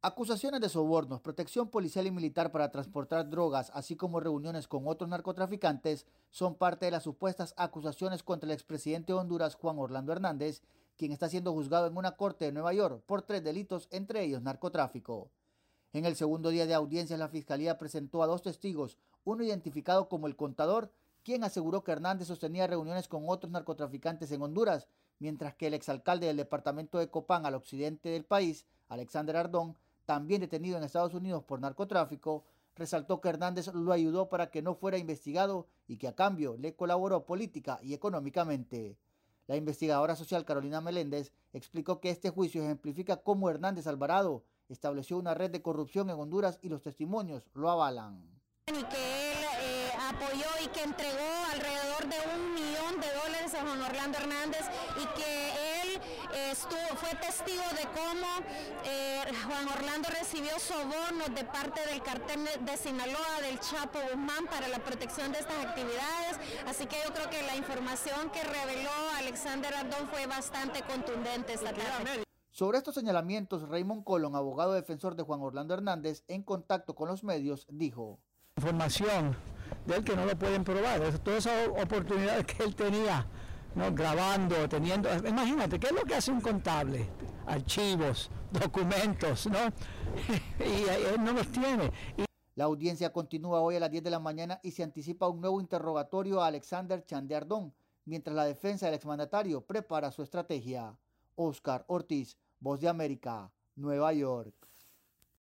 Acusaciones de sobornos, protección policial y militar para transportar drogas, así como reuniones con otros narcotraficantes, son parte de las supuestas acusaciones contra el expresidente de Honduras, Juan Orlando Hernández, quien está siendo juzgado en una corte de Nueva York por tres delitos, entre ellos narcotráfico. En el segundo día de audiencia, la fiscalía presentó a dos testigos, uno identificado como el contador, quien aseguró que Hernández sostenía reuniones con otros narcotraficantes en Honduras, mientras que el exalcalde del departamento de Copán al occidente del país, Alexander Ardón, también detenido en Estados Unidos por narcotráfico, resaltó que Hernández lo ayudó para que no fuera investigado y que a cambio le colaboró política y económicamente. La investigadora social Carolina Meléndez explicó que este juicio ejemplifica cómo Hernández Alvarado estableció una red de corrupción en Honduras y los testimonios lo avalan. Y que él eh, apoyó y que entregó alrededor de un millón de dólares a Juan Orlando Hernández y que estuvo, fue testigo de cómo eh, Juan Orlando recibió sobornos de parte del cartel de Sinaloa, del Chapo Guzmán, para la protección de estas actividades. Así que yo creo que la información que reveló Alexander Ardón fue bastante contundente esta tarde. Sobre estos señalamientos, Raymond Colón, abogado defensor de Juan Orlando Hernández, en contacto con los medios, dijo. Información de él que no lo pueden probar, todas esas oportunidades que él tenía ¿no? grabando, teniendo, imagínate, ¿qué es lo que hace un contable? Archivos, documentos, ¿no? y él no los tiene. La audiencia continúa hoy a las 10 de la mañana y se anticipa un nuevo interrogatorio a Alexander Chandeardón, mientras la defensa del exmandatario prepara su estrategia. Oscar Ortiz, Voz de América, Nueva York.